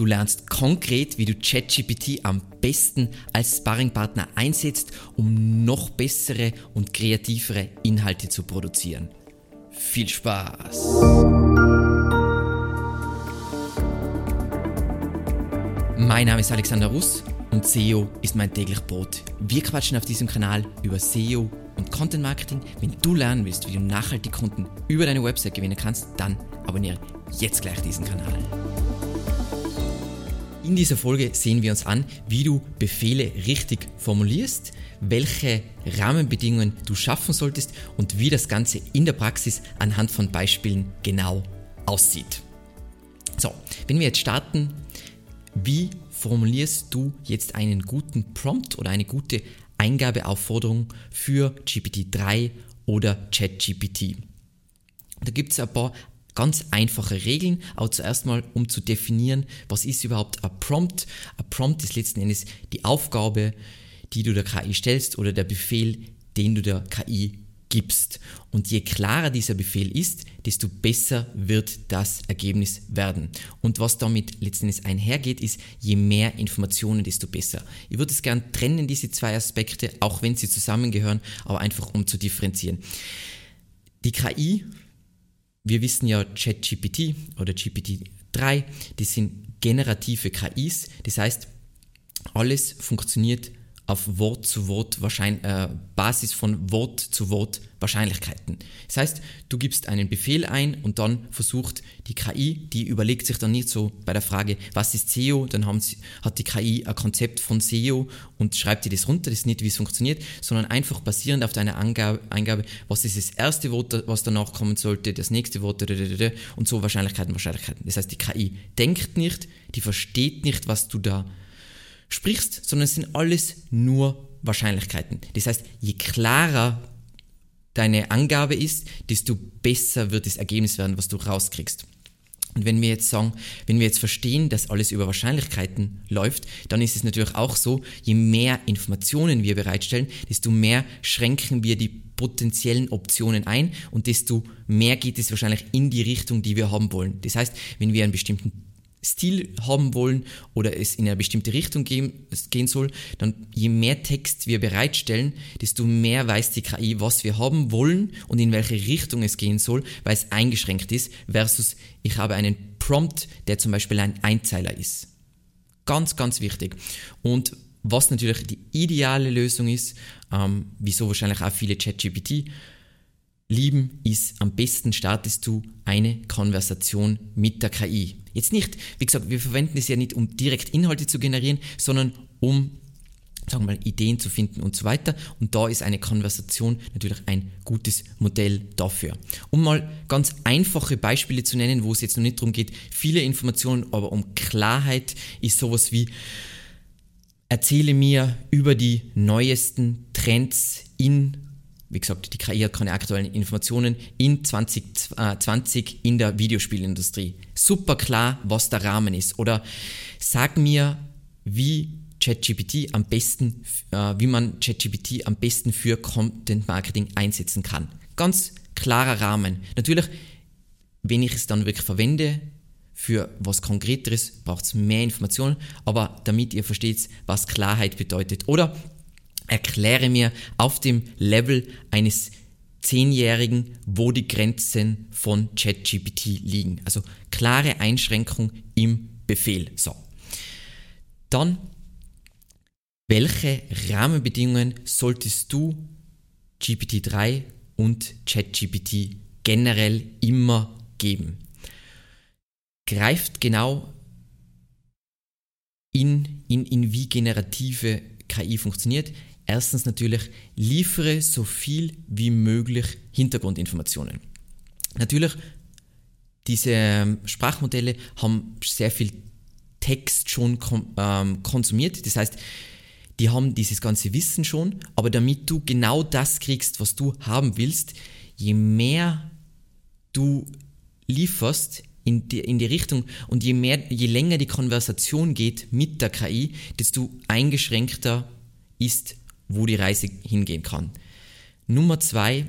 Du lernst konkret, wie du ChatGPT am besten als Sparringpartner einsetzt, um noch bessere und kreativere Inhalte zu produzieren. Viel Spaß! Mein Name ist Alexander Russ und SEO ist mein täglich Brot. Wir quatschen auf diesem Kanal über SEO und Content Marketing. Wenn du lernen willst, wie du nachhaltig Kunden über deine Website gewinnen kannst, dann abonniere jetzt gleich diesen Kanal. In dieser Folge sehen wir uns an, wie du Befehle richtig formulierst, welche Rahmenbedingungen du schaffen solltest und wie das Ganze in der Praxis anhand von Beispielen genau aussieht. So, wenn wir jetzt starten, wie formulierst du jetzt einen guten Prompt oder eine gute Eingabeaufforderung für GPT-3 oder ChatGPT? Da gibt es ein paar ganz einfache Regeln, aber zuerst mal, um zu definieren, was ist überhaupt ein Prompt. Ein Prompt ist letzten Endes die Aufgabe, die du der KI stellst oder der Befehl, den du der KI gibst. Und je klarer dieser Befehl ist, desto besser wird das Ergebnis werden. Und was damit letzten Endes einhergeht, ist, je mehr Informationen, desto besser. Ich würde es gern trennen, diese zwei Aspekte, auch wenn sie zusammengehören, aber einfach um zu differenzieren. Die KI wir wissen ja, ChatGPT oder GPT-3, die sind generative KIs. Das heißt, alles funktioniert auf Wort zu Wort Wahrschein äh, Basis von Wort zu Wort Wahrscheinlichkeiten. Das heißt, du gibst einen Befehl ein und dann versucht die KI, die überlegt sich dann nicht so bei der Frage, was ist SEO, dann haben sie, hat die KI ein Konzept von SEO und schreibt dir das runter, das ist nicht, wie es funktioniert, sondern einfach basierend auf deiner Angabe, Eingabe, was ist das erste Wort, was danach kommen sollte, das nächste Wort und so Wahrscheinlichkeiten, Wahrscheinlichkeiten. Das heißt, die KI denkt nicht, die versteht nicht, was du da sprichst, sondern es sind alles nur Wahrscheinlichkeiten. Das heißt, je klarer deine Angabe ist, desto besser wird das Ergebnis werden, was du rauskriegst. Und wenn wir jetzt sagen, wenn wir jetzt verstehen, dass alles über Wahrscheinlichkeiten läuft, dann ist es natürlich auch so, je mehr Informationen wir bereitstellen, desto mehr schränken wir die potenziellen Optionen ein und desto mehr geht es wahrscheinlich in die Richtung, die wir haben wollen. Das heißt, wenn wir einen bestimmten Stil haben wollen oder es in eine bestimmte Richtung gehen, gehen soll, dann je mehr Text wir bereitstellen, desto mehr weiß die KI, was wir haben wollen und in welche Richtung es gehen soll, weil es eingeschränkt ist, versus ich habe einen Prompt, der zum Beispiel ein Einzeiler ist. Ganz, ganz wichtig. Und was natürlich die ideale Lösung ist, ähm, wieso wahrscheinlich auch viele ChatGPT lieben, ist am besten startest du eine Konversation mit der KI. Jetzt nicht, wie gesagt, wir verwenden es ja nicht, um direkt Inhalte zu generieren, sondern um sagen wir mal, Ideen zu finden und so weiter. Und da ist eine Konversation natürlich ein gutes Modell dafür. Um mal ganz einfache Beispiele zu nennen, wo es jetzt noch nicht darum geht, viele Informationen, aber um Klarheit ist sowas wie, erzähle mir über die neuesten Trends in wie gesagt, die KI hat keine aktuellen Informationen in 2020 in der Videospielindustrie. Super klar, was der Rahmen ist. Oder sag mir, wie ChatGPT am besten, äh, wie man ChatGPT am besten für Content Marketing einsetzen kann. Ganz klarer Rahmen. Natürlich, wenn ich es dann wirklich verwende, für was Konkreteres braucht es mehr Informationen, aber damit ihr versteht, was Klarheit bedeutet. Oder erkläre mir auf dem Level eines Zehnjährigen, wo die Grenzen von ChatGPT liegen. Also klare Einschränkung im Befehl. So. Dann, welche Rahmenbedingungen solltest du GPT-3 und ChatGPT generell immer geben? Greift genau in, in, in wie generative KI funktioniert. Erstens natürlich, liefere so viel wie möglich Hintergrundinformationen. Natürlich, diese ähm, Sprachmodelle haben sehr viel Text schon ähm, konsumiert. Das heißt, die haben dieses ganze Wissen schon, aber damit du genau das kriegst, was du haben willst, je mehr du lieferst in die, in die Richtung und je mehr, je länger die Konversation geht mit der KI, desto eingeschränkter ist wo die Reise hingehen kann. Nummer zwei,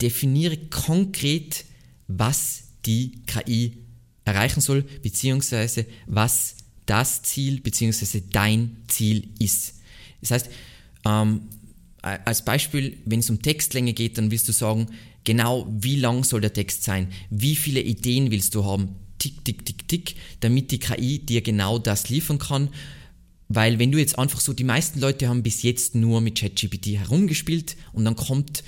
definiere konkret, was die KI erreichen soll, beziehungsweise was das Ziel bzw. dein Ziel ist. Das heißt, ähm, als Beispiel, wenn es um Textlänge geht, dann willst du sagen, genau wie lang soll der Text sein, wie viele Ideen willst du haben, tick, tick, tick, tick, damit die KI dir genau das liefern kann. Weil wenn du jetzt einfach so, die meisten Leute haben bis jetzt nur mit ChatGPT herumgespielt und dann kommt,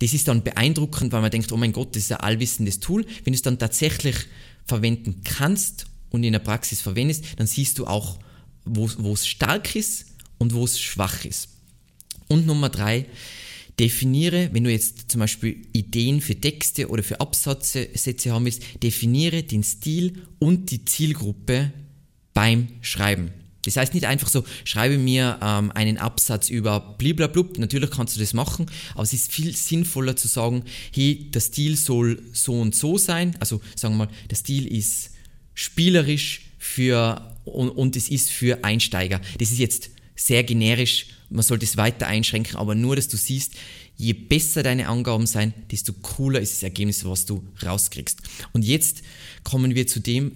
das ist dann beeindruckend, weil man denkt, oh mein Gott, das ist ein allwissendes Tool. Wenn du es dann tatsächlich verwenden kannst und in der Praxis verwendest, dann siehst du auch, wo es stark ist und wo es schwach ist. Und Nummer drei, definiere, wenn du jetzt zum Beispiel Ideen für Texte oder für Absätze haben willst, definiere den Stil und die Zielgruppe beim Schreiben. Das heißt nicht einfach so, schreibe mir ähm, einen Absatz über bliblablub, natürlich kannst du das machen, aber es ist viel sinnvoller zu sagen, hey, der Stil soll so und so sein, also sagen wir mal, der Stil ist spielerisch für und, und es ist für Einsteiger. Das ist jetzt sehr generisch, man sollte es weiter einschränken, aber nur, dass du siehst, je besser deine Angaben sein, desto cooler ist das Ergebnis, was du rauskriegst. Und jetzt kommen wir zu dem,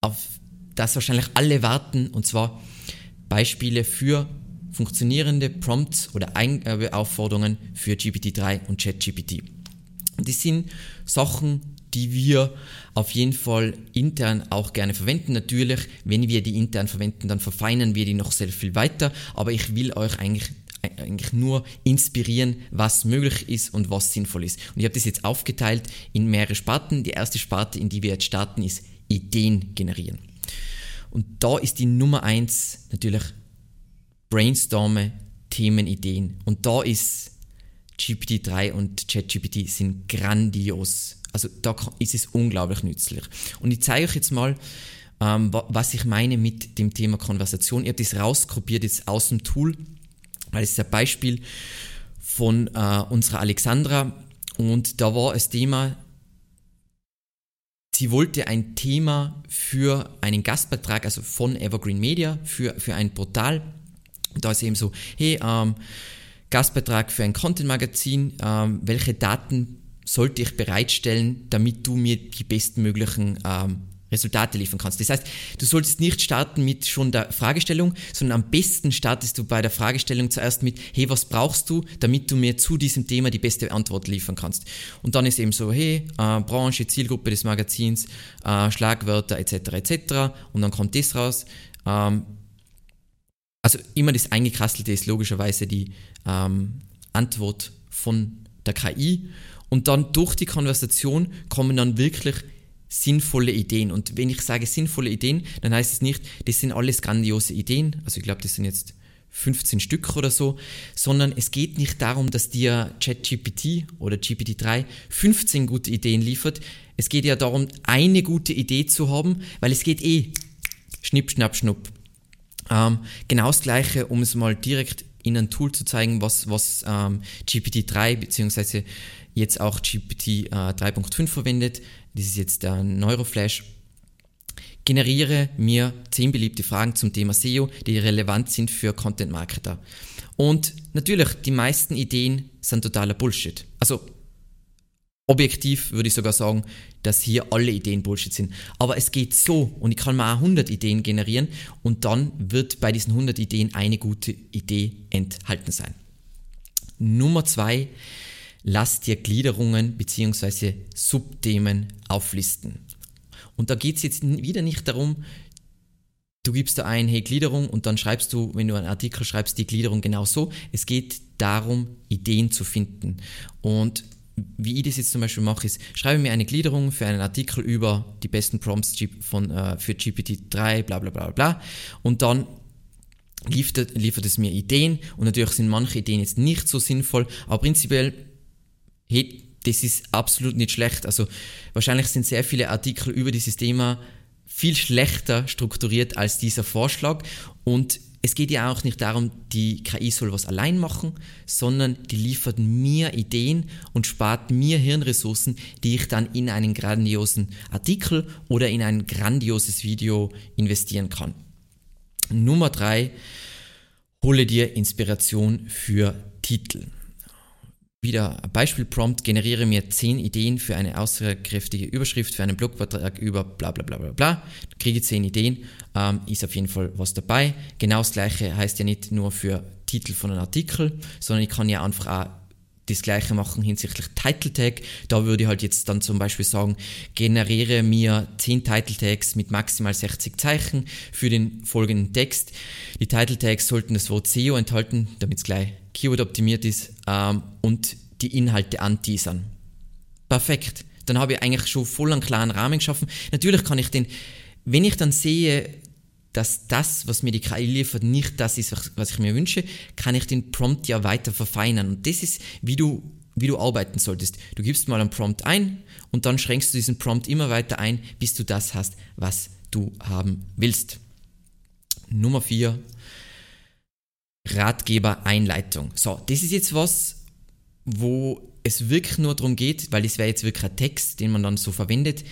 auf das wahrscheinlich alle warten, und zwar Beispiele für funktionierende Prompts oder Eingabeaufforderungen für GPT-3 und ChatGPT. Das sind Sachen, die wir auf jeden Fall intern auch gerne verwenden. Natürlich, wenn wir die intern verwenden, dann verfeinern wir die noch sehr viel weiter, aber ich will euch eigentlich eigentlich nur inspirieren, was möglich ist und was sinnvoll ist. Und ich habe das jetzt aufgeteilt in mehrere Sparten. Die erste Sparte, in die wir jetzt starten, ist Ideen generieren. Und da ist die Nummer eins natürlich brainstorme Themenideen. Und da ist GPT-3 und ChatGPT sind grandios also da ist es unglaublich nützlich. Und ich zeige euch jetzt mal, ähm, was ich meine mit dem Thema Konversation. Ich habe das rauskopiert jetzt aus dem Tool, weil es ist ein Beispiel von äh, unserer Alexandra und da war das Thema, sie wollte ein Thema für einen Gastbeitrag, also von Evergreen Media, für, für ein Portal. Da ist eben so, hey, ähm, Gastbeitrag für ein Content-Magazin, ähm, welche Daten sollte ich bereitstellen, damit du mir die bestmöglichen ähm, Resultate liefern kannst. Das heißt, du solltest nicht starten mit schon der Fragestellung, sondern am besten startest du bei der Fragestellung zuerst mit, hey, was brauchst du, damit du mir zu diesem Thema die beste Antwort liefern kannst. Und dann ist eben so, hey, äh, Branche, Zielgruppe des Magazins, äh, Schlagwörter etc. etc. Und dann kommt das raus. Ähm, also immer das Eingekrasselte ist logischerweise die ähm, Antwort von der KI und dann durch die Konversation kommen dann wirklich sinnvolle Ideen. Und wenn ich sage sinnvolle Ideen, dann heißt es nicht, das sind alles grandiose Ideen. Also ich glaube, das sind jetzt 15 Stück oder so, sondern es geht nicht darum, dass dir ChatGPT oder GPT-3 15 gute Ideen liefert. Es geht ja darum, eine gute Idee zu haben, weil es geht eh schnipp, schnapp, schnupp. Ähm, genau das Gleiche, um es mal direkt in ein Tool zu zeigen, was, was ähm, GPT-3 bzw jetzt auch GPT äh, 3.5 verwendet. Das ist jetzt der Neuroflash. Generiere mir 10 beliebte Fragen zum Thema SEO, die relevant sind für Content Marketer. Und natürlich, die meisten Ideen sind totaler Bullshit. Also objektiv würde ich sogar sagen, dass hier alle Ideen Bullshit sind. Aber es geht so und ich kann mal 100 Ideen generieren und dann wird bei diesen 100 Ideen eine gute Idee enthalten sein. Nummer zwei, lass dir Gliederungen bzw. Subthemen auflisten. Und da geht es jetzt wieder nicht darum, du gibst da ein, hey Gliederung und dann schreibst du, wenn du einen Artikel schreibst, die Gliederung genau so. Es geht darum, Ideen zu finden. Und wie ich das jetzt zum Beispiel mache, ist, schreibe mir eine Gliederung für einen Artikel über die besten Prompts von, äh, für GPT-3, bla bla bla bla. Und dann liefert, liefert es mir Ideen und natürlich sind manche Ideen jetzt nicht so sinnvoll, aber prinzipiell hey, das ist absolut nicht schlecht. Also wahrscheinlich sind sehr viele Artikel über dieses Thema viel schlechter strukturiert als dieser Vorschlag und es geht ja auch nicht darum, die KI soll was allein machen, sondern die liefert mir Ideen und spart mir Hirnressourcen, die ich dann in einen grandiosen Artikel oder in ein grandioses Video investieren kann. Nummer drei, hole dir Inspiration für Titel. Wieder ein Beispiel-Prompt, generiere mir 10 Ideen für eine aussagekräftige Überschrift für einen Blogbeitrag über bla bla bla bla bla. Kriege 10 Ideen, ähm, ist auf jeden Fall was dabei. Genau das gleiche heißt ja nicht nur für Titel von einem Artikel, sondern ich kann ja einfach auch das gleiche machen hinsichtlich Title Tag. Da würde ich halt jetzt dann zum Beispiel sagen, generiere mir 10 Title Tags mit maximal 60 Zeichen für den folgenden Text. Die Title Tags sollten das Wort SEO enthalten, damit es gleich Keyword optimiert ist ähm, und die Inhalte anteasern. Perfekt. Dann habe ich eigentlich schon voll einen klaren Rahmen geschaffen. Natürlich kann ich den, wenn ich dann sehe, dass das, was mir die KI liefert, nicht das ist, was ich mir wünsche, kann ich den Prompt ja weiter verfeinern. Und das ist, wie du, wie du arbeiten solltest. Du gibst mal einen Prompt ein und dann schränkst du diesen Prompt immer weiter ein, bis du das hast, was du haben willst. Nummer vier Ratgeber Einleitung. So, das ist jetzt was, wo es wirklich nur darum geht, weil das wäre jetzt wirklich ein Text, den man dann so verwendet.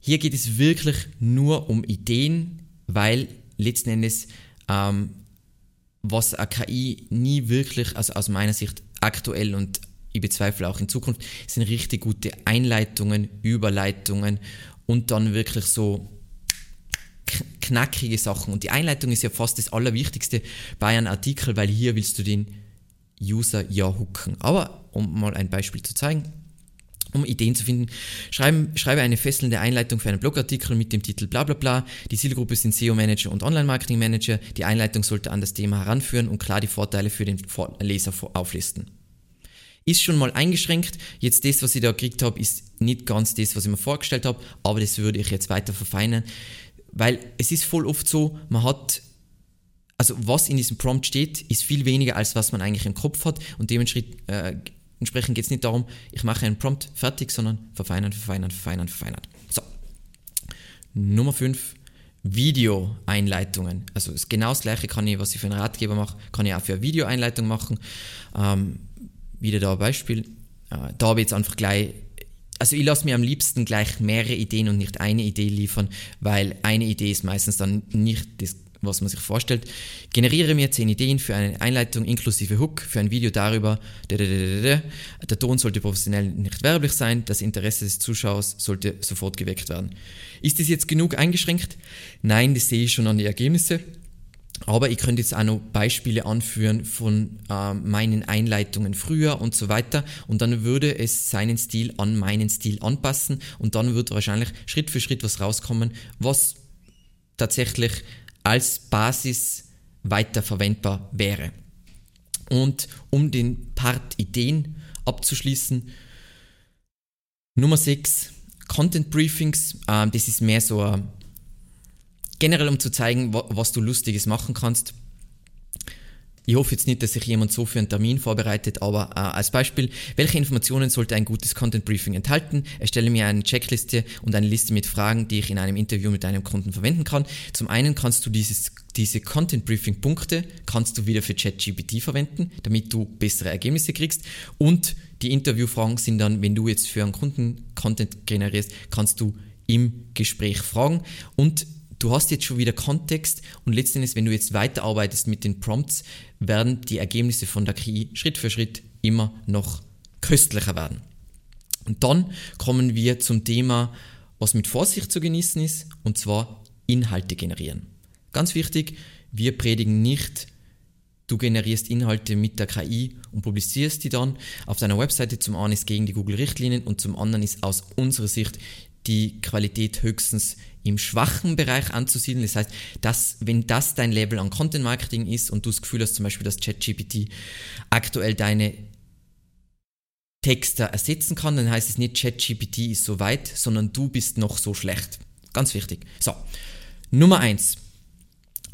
Hier geht es wirklich nur um Ideen, weil letzten Endes, ähm, was eine KI nie wirklich, also aus meiner Sicht aktuell und ich bezweifle auch in Zukunft, sind richtig gute Einleitungen, Überleitungen und dann wirklich so knackige Sachen. Und die Einleitung ist ja fast das Allerwichtigste bei einem Artikel, weil hier willst du den User ja hooken. Aber um mal ein Beispiel zu zeigen, um Ideen zu finden, schreibe, schreibe eine fesselnde Einleitung für einen Blogartikel mit dem Titel bla bla bla. Die Zielgruppe sind SEO-Manager und Online-Marketing-Manager. Die Einleitung sollte an das Thema heranführen und klar die Vorteile für den Leser auflisten. Ist schon mal eingeschränkt. Jetzt das, was ich da gekriegt habe, ist nicht ganz das, was ich mir vorgestellt habe, aber das würde ich jetzt weiter verfeinern. Weil es ist voll oft so, man hat, also was in diesem Prompt steht, ist viel weniger als was man eigentlich im Kopf hat und dementsprechend äh, geht es nicht darum, ich mache einen Prompt fertig, sondern verfeinern, verfeinern, verfeinern, verfeinern. So. Nummer 5. Video-Einleitungen. Also ist genau das gleiche kann ich, was ich für einen Ratgeber mache, kann ich auch für eine Video-Einleitung machen. Ähm, wieder da ein Beispiel. Äh, da habe ich jetzt einfach gleich also ich lasse mir am liebsten gleich mehrere Ideen und nicht eine Idee liefern, weil eine Idee ist meistens dann nicht das, was man sich vorstellt. Generiere mir zehn Ideen für eine Einleitung inklusive Hook für ein Video darüber. Der Ton sollte professionell nicht werblich sein, das Interesse des Zuschauers sollte sofort geweckt werden. Ist das jetzt genug eingeschränkt? Nein, das sehe ich schon an die Ergebnisse. Aber ich könnte jetzt auch noch Beispiele anführen von äh, meinen Einleitungen früher und so weiter. Und dann würde es seinen Stil an meinen Stil anpassen. Und dann wird wahrscheinlich Schritt für Schritt was rauskommen, was tatsächlich als Basis weiter verwendbar wäre. Und um den Part Ideen abzuschließen, Nummer 6, Content Briefings. Äh, das ist mehr so ein generell um zu zeigen, was du Lustiges machen kannst. Ich hoffe jetzt nicht, dass sich jemand so für einen Termin vorbereitet, aber äh, als Beispiel, welche Informationen sollte ein gutes Content Briefing enthalten? Erstelle mir eine Checkliste und eine Liste mit Fragen, die ich in einem Interview mit deinem Kunden verwenden kann. Zum einen kannst du dieses, diese Content Briefing Punkte kannst du wieder für ChatGPT verwenden, damit du bessere Ergebnisse kriegst und die Interviewfragen sind dann, wenn du jetzt für einen Kunden Content generierst, kannst du im Gespräch fragen und du hast jetzt schon wieder Kontext und letztendlich, wenn du jetzt weiterarbeitest mit den Prompts, werden die Ergebnisse von der KI Schritt für Schritt immer noch köstlicher werden. Und dann kommen wir zum Thema, was mit Vorsicht zu genießen ist, und zwar Inhalte generieren. Ganz wichtig, wir predigen nicht, du generierst Inhalte mit der KI und publizierst die dann auf deiner Webseite. Zum einen ist gegen die Google-Richtlinien und zum anderen ist aus unserer Sicht die Qualität höchstens im schwachen Bereich anzusiedeln. Das heißt, dass, wenn das dein Level an Content Marketing ist und du das Gefühl hast, zum Beispiel, dass ChatGPT aktuell deine Texte ersetzen kann, dann heißt es nicht, ChatGPT ist so weit, sondern du bist noch so schlecht. Ganz wichtig. So, Nummer eins: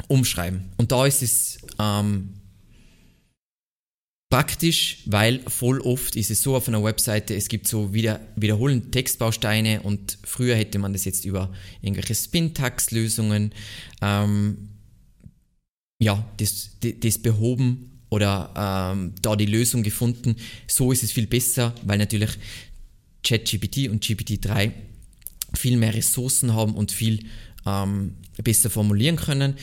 Umschreiben. Und da ist es ähm, praktisch, weil voll oft ist es so auf einer Webseite, es gibt so wieder, wiederholende Textbausteine und früher hätte man das jetzt über irgendwelche Spin-Tax-Lösungen ähm, ja, das, das behoben oder ähm, da die Lösung gefunden. So ist es viel besser, weil natürlich ChatGPT und GPT-3 viel mehr Ressourcen haben und viel ähm, besser formulieren können.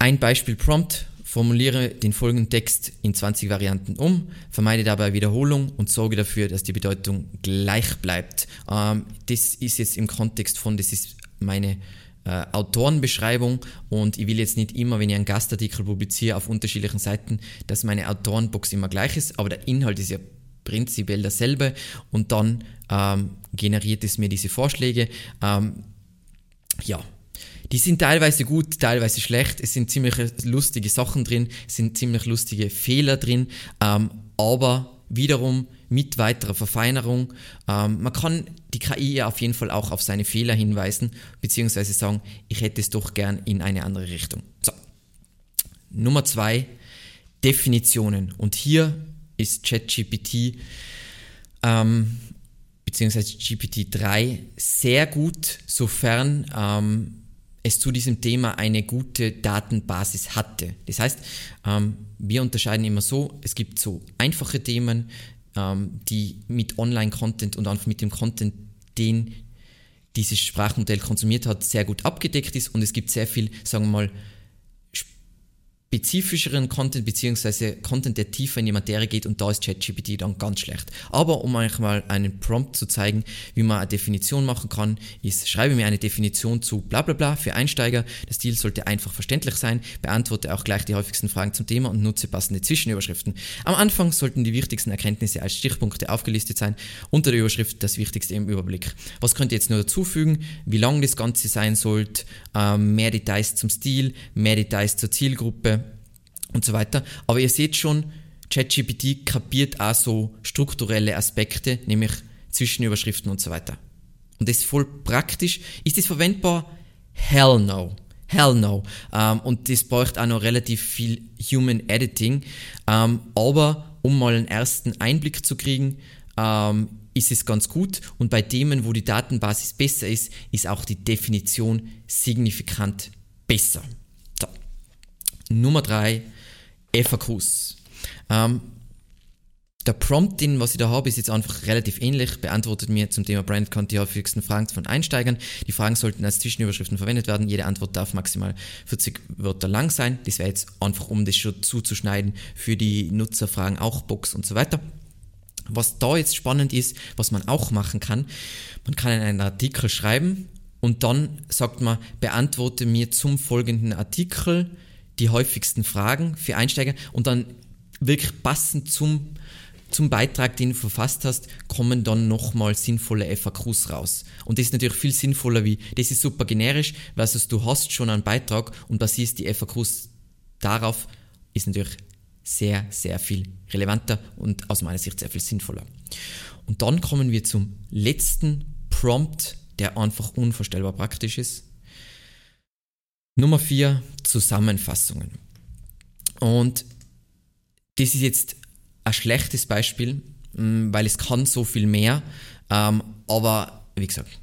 Ein Beispiel Prompt Formuliere den folgenden Text in 20 Varianten um, vermeide dabei Wiederholung und sorge dafür, dass die Bedeutung gleich bleibt. Ähm, das ist jetzt im Kontext von, das ist meine äh, Autorenbeschreibung und ich will jetzt nicht immer, wenn ich einen Gastartikel publiziere auf unterschiedlichen Seiten, dass meine Autorenbox immer gleich ist, aber der Inhalt ist ja prinzipiell dasselbe und dann ähm, generiert es mir diese Vorschläge. Ähm, ja, die sind teilweise gut, teilweise schlecht. Es sind ziemlich lustige Sachen drin, es sind ziemlich lustige Fehler drin, ähm, aber wiederum mit weiterer Verfeinerung. Ähm, man kann die KI ja auf jeden Fall auch auf seine Fehler hinweisen, beziehungsweise sagen, ich hätte es doch gern in eine andere Richtung. So. Nummer zwei, Definitionen. Und hier ist ChatGPT ähm, beziehungsweise GPT-3 sehr gut, sofern ähm, es zu diesem Thema eine gute Datenbasis hatte. Das heißt, ähm, wir unterscheiden immer so, es gibt so einfache Themen, ähm, die mit Online-Content und einfach mit dem Content, den dieses Sprachmodell konsumiert hat, sehr gut abgedeckt ist und es gibt sehr viel, sagen wir mal, spezifischeren Content beziehungsweise Content, der tiefer in die Materie geht und da ist ChatGPT dann ganz schlecht. Aber um euch mal einen Prompt zu zeigen, wie man eine Definition machen kann, ist, schreibe mir eine Definition zu bla bla bla für Einsteiger. Der Stil sollte einfach verständlich sein, beantworte auch gleich die häufigsten Fragen zum Thema und nutze passende Zwischenüberschriften. Am Anfang sollten die wichtigsten Erkenntnisse als Stichpunkte aufgelistet sein, unter der Überschrift das Wichtigste im Überblick. Was könnt ihr jetzt nur dazufügen? Wie lang das Ganze sein sollte, ähm, mehr Details zum Stil, mehr Details zur Zielgruppe, und so weiter. Aber ihr seht schon, ChatGPT kapiert auch so strukturelle Aspekte, nämlich Zwischenüberschriften und so weiter. Und das ist voll praktisch. Ist das verwendbar? Hell no. Hell no. Ähm, und das braucht auch noch relativ viel Human Editing. Ähm, aber um mal einen ersten Einblick zu kriegen, ähm, ist es ganz gut. Und bei Themen, wo die Datenbasis besser ist, ist auch die Definition signifikant besser. So. Nummer drei FAQs. Ähm, der Prompt, den was ich da habe, ist jetzt einfach relativ ähnlich, beantwortet mir zum Thema Brand Content die häufigsten Fragen von Einsteigern. Die Fragen sollten als Zwischenüberschriften verwendet werden. Jede Antwort darf maximal 40 Wörter lang sein. Das wäre jetzt einfach, um das schon zuzuschneiden für die Nutzerfragen, auch Box und so weiter. Was da jetzt spannend ist, was man auch machen kann, man kann einen Artikel schreiben und dann sagt man, beantworte mir zum folgenden Artikel die häufigsten Fragen für Einsteiger und dann wirklich passend zum, zum Beitrag, den du verfasst hast, kommen dann nochmal sinnvolle FAQs raus. Und das ist natürlich viel sinnvoller wie, das ist super generisch, versus du hast schon einen Beitrag und basierst die FAQs darauf, ist natürlich sehr, sehr viel relevanter und aus meiner Sicht sehr viel sinnvoller. Und dann kommen wir zum letzten Prompt, der einfach unvorstellbar praktisch ist. Nummer vier, Zusammenfassungen. Und das ist jetzt ein schlechtes Beispiel, mm, weil es kann so viel mehr, ähm, aber wie gesagt,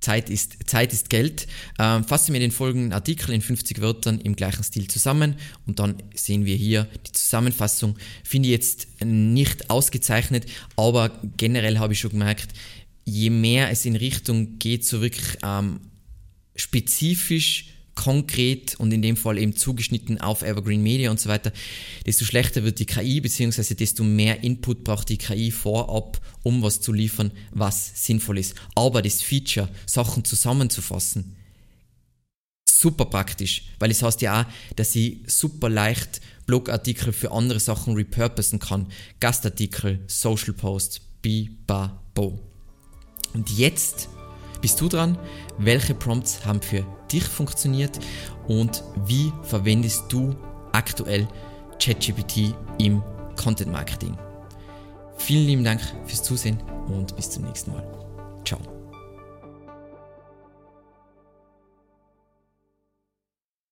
Zeit ist, Zeit ist Geld. Ähm, fasse mir den folgenden Artikel in 50 Wörtern im gleichen Stil zusammen und dann sehen wir hier die Zusammenfassung. Finde ich jetzt nicht ausgezeichnet, aber generell habe ich schon gemerkt, je mehr es in Richtung geht, so wirklich ähm, spezifisch konkret und in dem Fall eben zugeschnitten auf Evergreen Media und so weiter, desto schlechter wird die KI, beziehungsweise desto mehr Input braucht die KI vorab, um was zu liefern, was sinnvoll ist. Aber das Feature, Sachen zusammenzufassen, super praktisch, weil es heißt ja auch, dass ich super leicht Blogartikel für andere Sachen repurposen kann. Gastartikel, Social Posts, bi, ba, bo. Und jetzt bist du dran? Welche Prompts haben für dich funktioniert und wie verwendest du aktuell ChatGPT im Content Marketing? Vielen lieben Dank fürs Zusehen und bis zum nächsten Mal. Ciao.